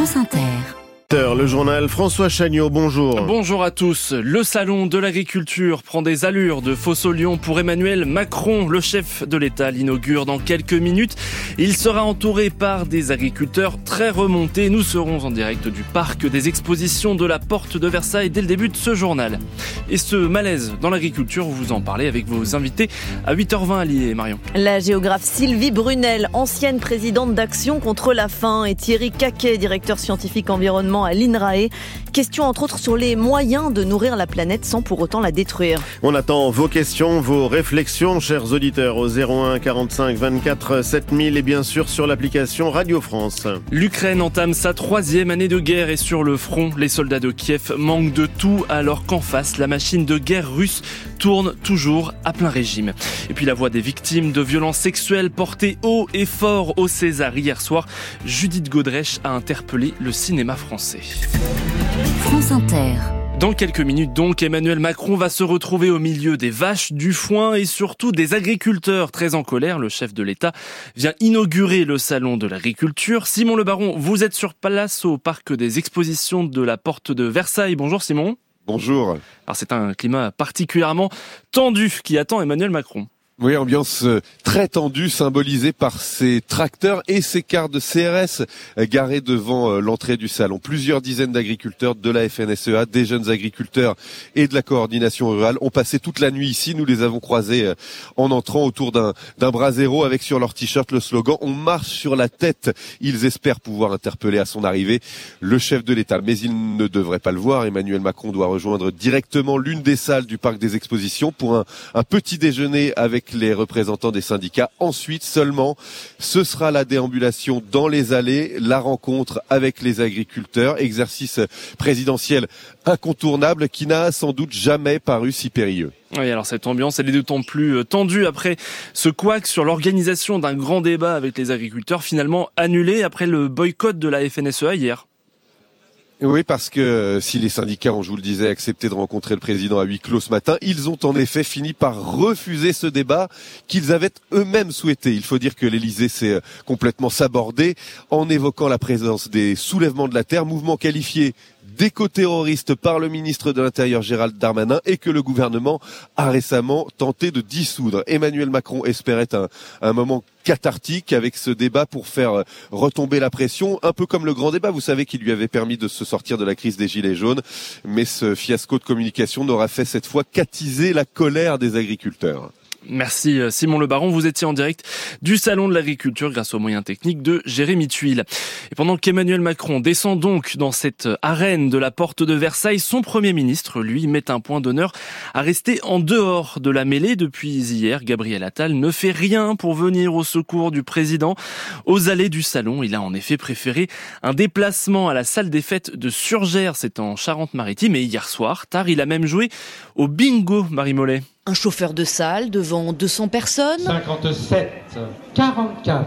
France Inter. Le journal François Chagnot, bonjour. Bonjour à tous. Le salon de l'agriculture prend des allures de faux au lion pour Emmanuel Macron. Le chef de l'État l'inaugure dans quelques minutes. Il sera entouré par des agriculteurs très remontés. Nous serons en direct du parc des expositions de la Porte de Versailles dès le début de ce journal. Et ce malaise dans l'agriculture, vous en parlez avec vos invités à 8h20 alliés, Marion. La géographe Sylvie Brunel, ancienne présidente d'Action contre la faim, et Thierry Caquet, directeur scientifique environnement à l'INRAE. Question entre autres sur les moyens de nourrir la planète sans pour autant la détruire. On attend vos questions, vos réflexions, chers auditeurs, au 01 45 24 7000 et bien sûr sur l'application Radio France. L'Ukraine entame sa troisième année de guerre et sur le front, les soldats de Kiev manquent de tout alors qu'en face, la machine de guerre russe tourne toujours à plein régime. Et puis la voix des victimes de violences sexuelles portée haut et fort au César hier soir, Judith Godrèche a interpellé le cinéma français. France Inter. Dans quelques minutes donc, Emmanuel Macron va se retrouver au milieu des vaches, du foin et surtout des agriculteurs très en colère. Le chef de l'État vient inaugurer le salon de l'agriculture. Simon Le Baron, vous êtes sur place au parc des expositions de la Porte de Versailles. Bonjour Simon. Bonjour. Alors c'est un climat particulièrement tendu qui attend Emmanuel Macron. Oui, ambiance euh, très tendue, symbolisée par ces tracteurs et ces cars de CRS euh, garés devant euh, l'entrée du salon. Plusieurs dizaines d'agriculteurs de la FNSEA, des jeunes agriculteurs et de la coordination rurale ont passé toute la nuit ici. Nous les avons croisés en entrant autour d'un brasero avec sur leur t-shirt le slogan « On marche sur la tête ». Ils espèrent pouvoir interpeller à son arrivée le chef de l'État. Mais ils ne devraient pas le voir. Emmanuel Macron doit rejoindre directement l'une des salles du parc des expositions pour un petit déjeuner avec les représentants des syndicats. Ensuite seulement, ce sera la déambulation dans les allées, la rencontre avec les agriculteurs, exercice présidentiel incontournable qui n'a sans doute jamais paru si périlleux. Oui, alors cette ambiance, elle est d'autant plus euh, tendue après ce couac sur l'organisation d'un grand débat avec les agriculteurs, finalement annulé après le boycott de la FNSEA hier. Oui, parce que euh, si les syndicats ont, je vous le disais, accepté de rencontrer le président à huis clos ce matin, ils ont en effet fini par refuser ce débat qu'ils avaient eux-mêmes souhaité. Il faut dire que l'Élysée s'est euh, complètement sabordé en évoquant la présence des soulèvements de la terre, mouvement qualifié d'éco-terroriste par le ministre de l'Intérieur Gérald Darmanin et que le gouvernement a récemment tenté de dissoudre. Emmanuel Macron espérait un, moment cathartique avec ce débat pour faire retomber la pression, un peu comme le grand débat, vous savez, qui lui avait permis de se sortir de la crise des Gilets jaunes. Mais ce fiasco de communication n'aura fait cette fois qu'attiser la colère des agriculteurs. Merci euh, Simon Le Baron, vous étiez en direct du Salon de l'Agriculture grâce aux moyens techniques de Jérémy Tuile. Et pendant qu'Emmanuel Macron descend donc dans cette arène de la porte de Versailles, son Premier ministre, lui, met un point d'honneur à rester en dehors de la mêlée depuis hier. Gabriel Attal ne fait rien pour venir au secours du président. Aux allées du Salon, il a en effet préféré un déplacement à la salle des fêtes de Surgères, c'est en Charente-Maritime, et hier soir, tard, il a même joué au bingo, Marie Mollet. Un chauffeur de salle devant 200 personnes. 57, 44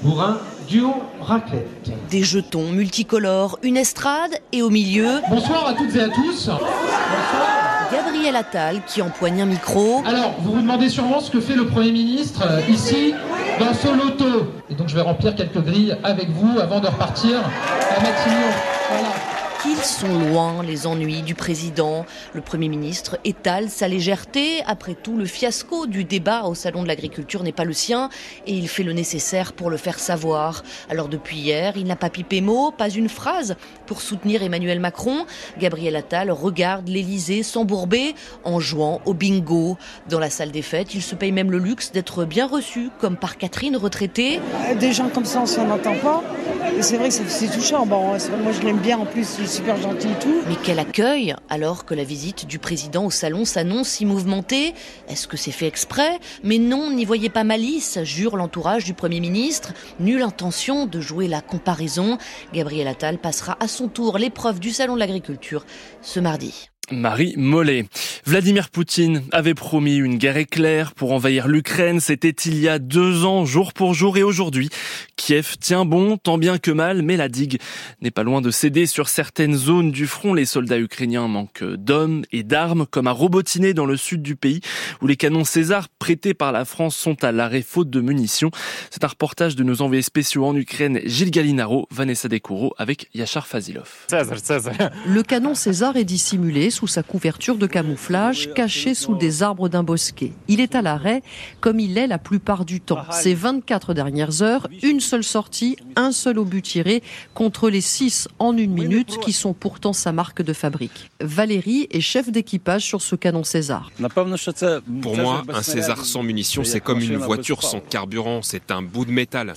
pour un duo raclette. Des jetons multicolores, une estrade et au milieu. Bonsoir à toutes et à tous. Gabriel Attal qui empoigne un micro. Alors, vous vous demandez sûrement ce que fait le Premier ministre euh, ici dans ce loto. Et donc, je vais remplir quelques grilles avec vous avant de repartir à Matignon. Voilà. Ils sont loin, les ennuis du président. Le Premier ministre étale sa légèreté. Après tout, le fiasco du débat au Salon de l'Agriculture n'est pas le sien et il fait le nécessaire pour le faire savoir. Alors depuis hier, il n'a pas pipé mot, pas une phrase pour soutenir Emmanuel Macron. Gabriel Attal regarde l'Élysée s'embourber en jouant au bingo. Dans la salle des fêtes, il se paye même le luxe d'être bien reçu, comme par Catherine retraitée. Des gens comme ça, on s'en entend pas. C'est vrai que c'est touchant. Bon, moi, je l'aime bien en plus Mais quel accueil alors que la visite du président au salon s'annonce si mouvementée Est-ce que c'est fait exprès? Mais non, n'y voyez pas malice, jure l'entourage du Premier ministre. Nulle intention de jouer la comparaison. Gabriel Attal passera à son tour l'épreuve du salon de l'agriculture ce mardi. Marie Mollet. Vladimir Poutine avait promis une guerre éclair pour envahir l'Ukraine. C'était il y a deux ans, jour pour jour. Et aujourd'hui, Kiev tient bon, tant bien que mal, mais la digue n'est pas loin de céder sur certaines zones du front. Les soldats ukrainiens manquent d'hommes et d'armes, comme à Robotiné dans le sud du pays, où les canons César prêtés par la France sont à l'arrêt faute de munitions. C'est un reportage de nos envoyés spéciaux en Ukraine, Gilles Galinaro, Vanessa Descoureaux, avec Yachar Fazilov. Le canon César est dissimulé sous sa couverture de camouflage, caché sous des arbres d'un bosquet. Il est à l'arrêt, comme il est la plupart du temps. Ces 24 dernières heures, une seule sortie, un seul obus tiré, contre les 6 en une minute, qui sont pourtant sa marque de fabrique. Valérie est chef d'équipage sur ce canon César. Pour moi, un César sans munitions, c'est comme une voiture sans carburant, c'est un bout de métal.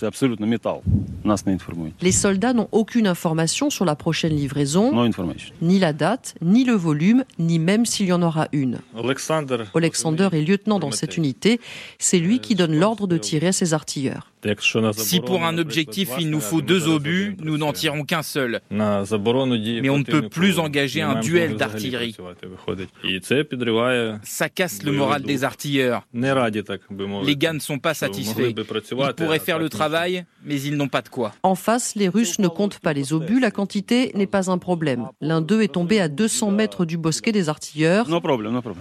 Les soldats n'ont aucune information sur la prochaine livraison, ni la date, ni le volume, ni même s'il y en aura une. Alexander est lieutenant dans cette unité, c'est lui qui donne l'ordre de tirer à ses artilleurs. Si pour un objectif il nous faut deux obus, nous n'en tirons qu'un seul. Mais on ne peut plus engager un duel d'artillerie. Ça casse le moral des artilleurs. Les gars ne sont pas satisfaits. Ils pourraient faire le travail, mais ils n'ont pas de quoi. En face, les Russes ne comptent pas les obus, la quantité n'est pas un problème. L'un d'eux est tombé à 200 mètres du bosquet des artilleurs.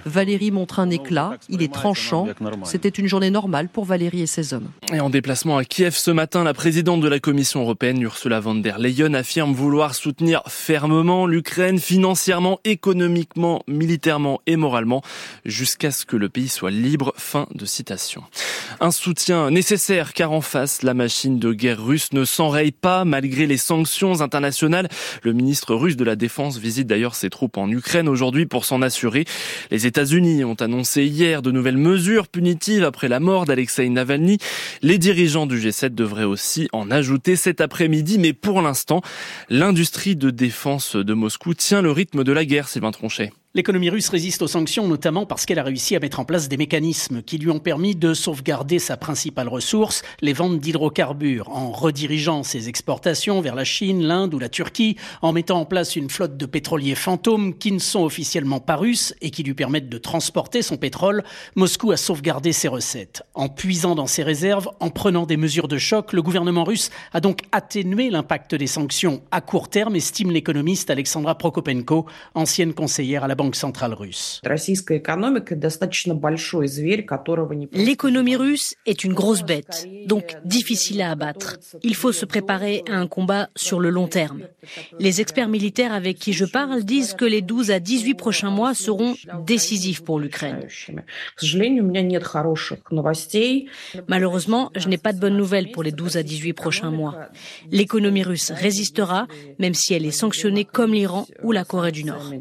Valérie montre un éclat, il est tranchant. C'était une journée normale pour Valérie et ses hommes. Et en déplacement à Kiev ce matin, la présidente de la Commission européenne, Ursula von der Leyen, affirme vouloir soutenir fermement l'Ukraine financièrement, économiquement, militairement et moralement jusqu'à ce que le pays soit libre. Fin de citation. Un soutien nécessaire car en face, la machine de guerre russe ne s'enraye pas malgré les sanctions internationales. Le ministre russe de la Défense visite d'ailleurs ses troupes en Ukraine aujourd'hui pour s'en assurer. Les États-Unis ont annoncé hier de nouvelles mesures punitives après la mort d'Alexei Navalny. Les dirigeants du G7 devraient aussi en ajouter cet après-midi, mais pour l'instant, l'industrie de défense de Moscou tient le rythme de la guerre, Sylvain Tronchet. L'économie russe résiste aux sanctions notamment parce qu'elle a réussi à mettre en place des mécanismes qui lui ont permis de sauvegarder sa principale ressource, les ventes d'hydrocarbures, en redirigeant ses exportations vers la Chine, l'Inde ou la Turquie, en mettant en place une flotte de pétroliers fantômes qui ne sont officiellement pas russes et qui lui permettent de transporter son pétrole. Moscou a sauvegardé ses recettes. En puisant dans ses réserves, en prenant des mesures de choc, le gouvernement russe a donc atténué l'impact des sanctions à court terme, estime l'économiste Alexandra Prokopenko, ancienne conseillère à la Banque centrale russe. L'économie russe est une grosse bête, donc difficile à abattre. Il faut se préparer à un combat sur le long terme. Les experts militaires avec qui je parle disent que les 12 à 18 prochains mois seront décisifs pour l'Ukraine. Malheureusement, je n'ai pas de bonnes nouvelles pour les 12 à 18 prochains mois. L'économie russe résistera, même si elle est sanctionnée comme l'Iran ou la Corée du Nord.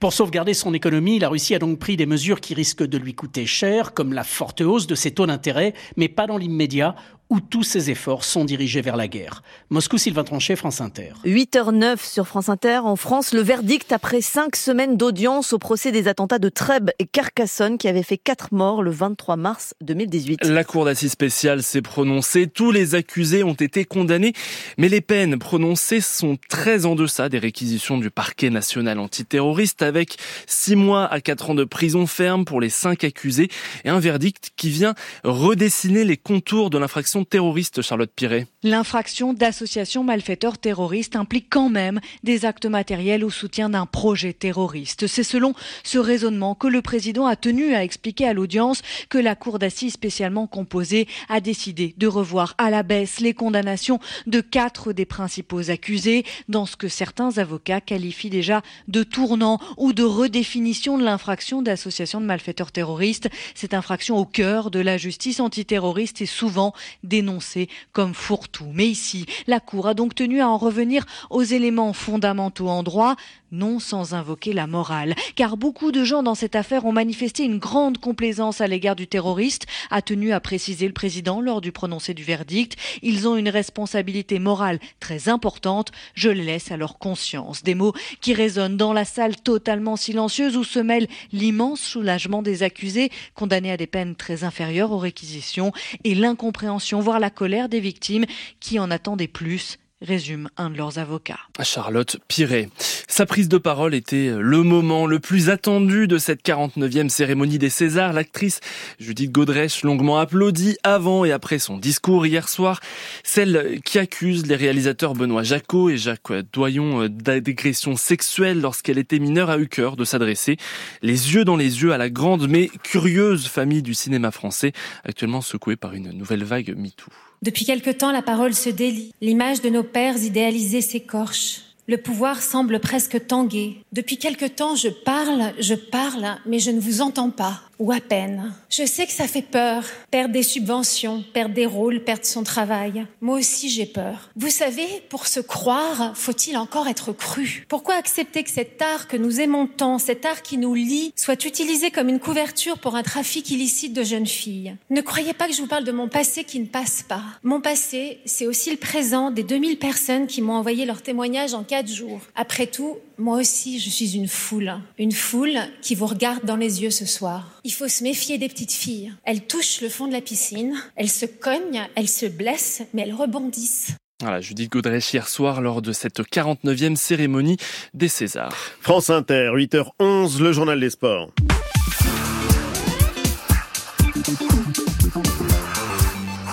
Pour sauvegarder son économie, la Russie a donc pris des mesures qui risquent de lui coûter cher, comme la forte hausse de ses taux d'intérêt, mais pas dans l'immédiat, où tous ses efforts sont dirigés vers la guerre. Moscou, Sylvain Tronchet, France Inter. 8h09 sur France Inter. En France, le verdict après cinq semaines d'audience au procès des attentats de Trèbes et Carcassonne qui avaient fait quatre morts le 23 mars 2018. La Cour d'assises spéciale s'est prononcée. Tous les accusés ont été condamnés, mais les peines prononcées sont très en deçà des réquisitions du parquet national antiterroriste avec six mois à quatre ans de prison ferme pour les cinq accusés et un verdict qui vient redessiner les contours de l'infraction terroriste, Charlotte Piret L'infraction d'association malfaiteur terroriste implique quand même des actes matériels au soutien d'un projet terroriste. C'est selon ce raisonnement que le président a tenu à expliquer à l'audience que la cour d'assises spécialement composée a décidé de revoir à la baisse les condamnations de quatre des principaux accusés dans ce que certains avocats qualifient déjà de tournant ou de redéfinition de l'infraction d'association de malfaiteurs terroristes. Cette infraction au cœur de la justice antiterroriste est souvent dénoncée comme fourre-tout. Mais ici, la Cour a donc tenu à en revenir aux éléments fondamentaux en droit, non sans invoquer la morale. Car beaucoup de gens dans cette affaire ont manifesté une grande complaisance à l'égard du terroriste, a tenu à préciser le président lors du prononcé du verdict. Ils ont une responsabilité morale très importante, je laisse à leur conscience. Des mots qui résonnent dans la salle totalement silencieuse où se mêle l'immense soulagement des accusés, condamnés à des peines très inférieures aux réquisitions, et l'incompréhension, voire la colère des victimes qui en attendaient plus résume un de leurs avocats. Charlotte Piret. Sa prise de parole était le moment le plus attendu de cette 49e cérémonie des Césars. L'actrice Judith Godrèche, longuement applaudie avant et après son discours hier soir, celle qui accuse les réalisateurs Benoît Jacot et Jacques Doyon d'agression sexuelle lorsqu'elle était mineure a eu cœur de s'adresser les yeux dans les yeux à la grande mais curieuse famille du cinéma français, actuellement secouée par une nouvelle vague MeToo. Depuis quelque temps, la parole se délie. L'image de nos pères idéalisés s'écorche. Le pouvoir semble presque tanguer. Depuis quelque temps, je parle, je parle, mais je ne vous entends pas ou à peine. Je sais que ça fait peur, perdre des subventions, perdre des rôles, perdre son travail. Moi aussi j'ai peur. Vous savez, pour se croire, faut-il encore être cru? Pourquoi accepter que cet art que nous aimons tant, cet art qui nous lie, soit utilisé comme une couverture pour un trafic illicite de jeunes filles? Ne croyez pas que je vous parle de mon passé qui ne passe pas. Mon passé, c'est aussi le présent des 2000 personnes qui m'ont envoyé leur témoignage en quatre jours. Après tout, moi aussi, je suis une foule. Une foule qui vous regarde dans les yeux ce soir. Il faut se méfier des petites filles. Elles touchent le fond de la piscine, elles se cognent, elles se blessent, mais elles rebondissent. Voilà, Judith Godrèche hier soir lors de cette 49e cérémonie des Césars. France Inter, 8h11, le journal des sports.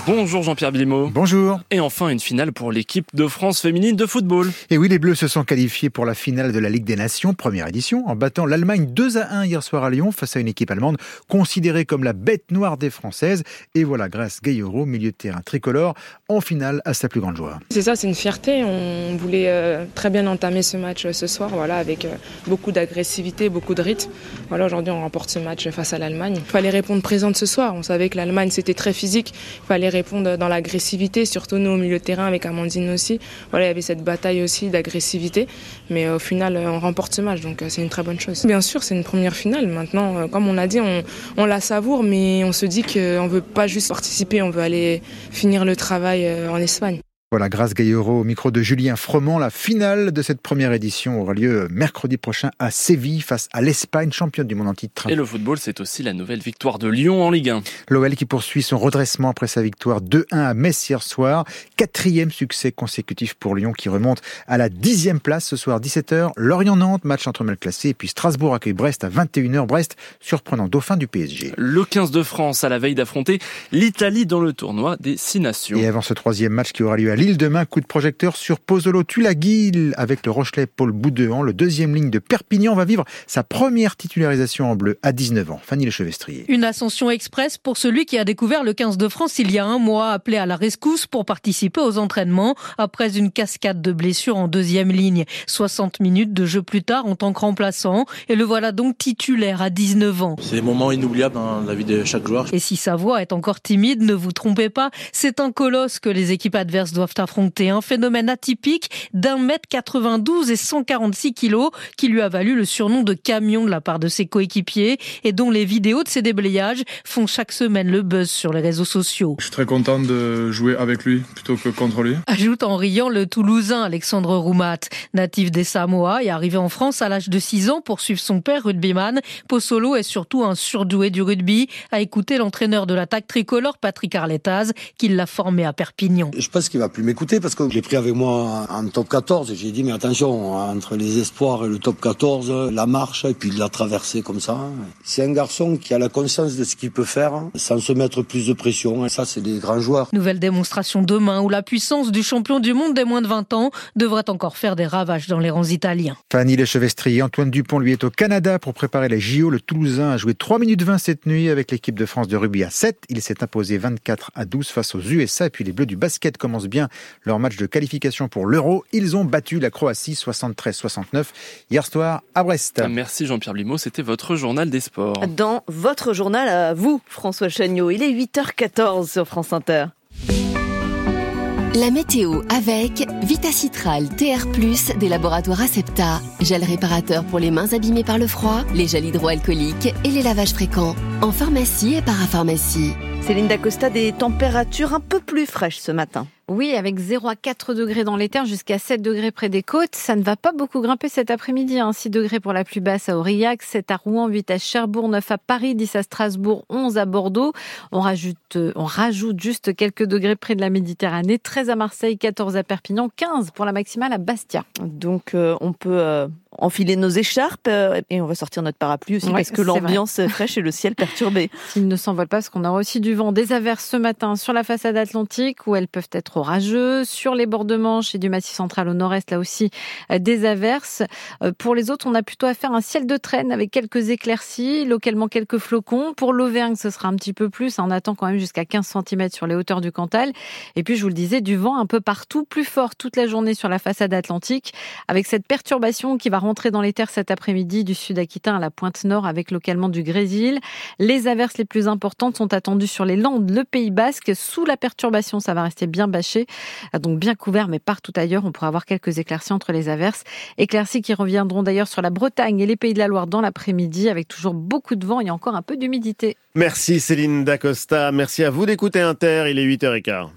Bonjour Jean-Pierre Bilimo. Bonjour. Et enfin une finale pour l'équipe de France féminine de football. Et oui, les Bleus se sont qualifiés pour la finale de la Ligue des Nations, première édition, en battant l'Allemagne 2 à 1 hier soir à Lyon face à une équipe allemande considérée comme la bête noire des Françaises. Et voilà, grâce Gayoro, milieu de terrain tricolore, en finale à sa plus grande joie. C'est ça, c'est une fierté. On voulait euh, très bien entamer ce match euh, ce soir, voilà, avec euh, beaucoup d'agressivité, beaucoup de rythme. Voilà, aujourd'hui on remporte ce match face à l'Allemagne. Il fallait répondre présente ce soir. On savait que l'Allemagne c'était très physique. Il fallait répondre dans l'agressivité, surtout nous au milieu de terrain avec Amandine aussi. Voilà, il y avait cette bataille aussi d'agressivité, mais au final on remporte ce match, donc c'est une très bonne chose. Bien sûr, c'est une première finale. Maintenant, comme on a dit, on, la savoure, mais on se dit qu'on veut pas juste participer, on veut aller finir le travail en Espagne. Voilà, grâce Gaillero au micro de Julien Froment, la finale de cette première édition aura lieu mercredi prochain à Séville face à l'Espagne, championne du monde en titre. Et le football, c'est aussi la nouvelle victoire de Lyon en Ligue 1. L'OL qui poursuit son redressement après sa victoire 2-1 à Metz hier soir. Quatrième succès consécutif pour Lyon qui remonte à la dixième place ce soir 17h. Lorient-Nantes, match entre mal classés. Et puis Strasbourg accueille Brest à 21h. Brest, surprenant dauphin du PSG. Le 15 de France à la veille d'affronter l'Italie dans le tournoi des Six Nations. Et avant ce troisième match qui aura lieu à Lille, demain, coup de projecteur sur Pozzolo Tulagil avec le Rochelet Paul Boudéan. Le deuxième ligne de Perpignan va vivre sa première titularisation en bleu à 19 ans. Fanny Lechevestrier. Une ascension express pour celui qui a découvert le 15 de France il y a un mois, appelé à la rescousse pour participer aux entraînements après une cascade de blessures en deuxième ligne. 60 minutes de jeu plus tard en tant que remplaçant et le voilà donc titulaire à 19 ans. C'est des moments inoubliables dans la vie de chaque joueur. Et si sa voix est encore timide, ne vous trompez pas, c'est un colosse que les équipes adverses doivent affronter. Un phénomène atypique d'un mètre 92 et 146 kilos qui lui a valu le surnom de camion de la part de ses coéquipiers et dont les vidéos de ses déblayages font chaque semaine le buzz sur les réseaux sociaux. Je suis très content de jouer avec lui plutôt que contre lui. Ajoute en riant le Toulousain Alexandre Roumat, natif des Samoa et arrivé en France à l'âge de 6 ans pour suivre son père rugbyman. Possolo est surtout un surdoué du rugby, a écouté l'entraîneur de l'attaque tricolore Patrick Arletaz qui l'a formé à Perpignan. Je pense qu'il va plus m'écouter parce que j'ai pris avec moi en top 14 et j'ai dit mais attention, entre les espoirs et le top 14, la marche et puis la traversée comme ça. C'est un garçon qui a la conscience de ce qu'il peut faire sans se mettre plus de pression et ça c'est des grands joueurs. Nouvelle démonstration demain où la puissance du champion du monde des moins de 20 ans devrait encore faire des ravages dans les rangs italiens. Fanny Lechevestrier, Antoine Dupont lui est au Canada pour préparer les JO. Le Toulousain a joué 3 minutes 20 cette nuit avec l'équipe de France de rugby à 7. Il s'est imposé 24 à 12 face aux USA et puis les Bleus du basket commencent bien leur match de qualification pour l'Euro. Ils ont battu la Croatie 73-69 hier soir à Brest. Merci Jean-Pierre Blimaud, c'était votre journal des sports. Dans votre journal à vous, François Chagnot, il est 8h14 sur France Inter. La météo avec Vitacitral TR+, des laboratoires Acepta. Gel réparateur pour les mains abîmées par le froid, les gels hydroalcooliques et les lavages fréquents. En pharmacie et parapharmacie. Céline Dacosta, des températures un peu plus fraîches ce matin. Oui, avec 0 à 4 degrés dans les terres, jusqu'à 7 degrés près des côtes. Ça ne va pas beaucoup grimper cet après-midi. 6 hein. degrés pour la plus basse à Aurillac, 7 à Rouen, 8 à Cherbourg, 9 à Paris, 10 à Strasbourg, 11 à Bordeaux. On rajoute, euh, on rajoute juste quelques degrés près de la Méditerranée. 13 à Marseille, 14 à Perpignan, 15 pour la maximale à Bastia. Donc euh, on peut euh, enfiler nos écharpes euh, et on va sortir notre parapluie aussi parce que l'ambiance est fraîche et le ciel perturbé. S'il ne s'envole pas, parce qu'on aura aussi du vent, des averses ce matin sur la façade atlantique où elles peuvent être sur les bords de Manche et du Massif central au nord-est, là aussi euh, des averses. Euh, pour les autres, on a plutôt à faire un ciel de traîne avec quelques éclaircies, localement quelques flocons. Pour l'Auvergne, ce sera un petit peu plus. On attend quand même jusqu'à 15 cm sur les hauteurs du Cantal. Et puis, je vous le disais, du vent un peu partout, plus fort toute la journée sur la façade atlantique, avec cette perturbation qui va rentrer dans les terres cet après-midi du sud Aquitain à la pointe nord avec localement du grésil. Les averses les plus importantes sont attendues sur les Landes, le Pays Basque. Sous la perturbation, ça va rester bien bâché, donc bien couvert, mais partout ailleurs, on pourra avoir quelques éclaircies entre les averses. Éclaircies qui reviendront d'ailleurs sur la Bretagne et les Pays de la Loire dans l'après-midi avec toujours beaucoup de vent et encore un peu d'humidité. Merci Céline Dacosta. Merci à vous d'écouter Inter. Il est 8h15.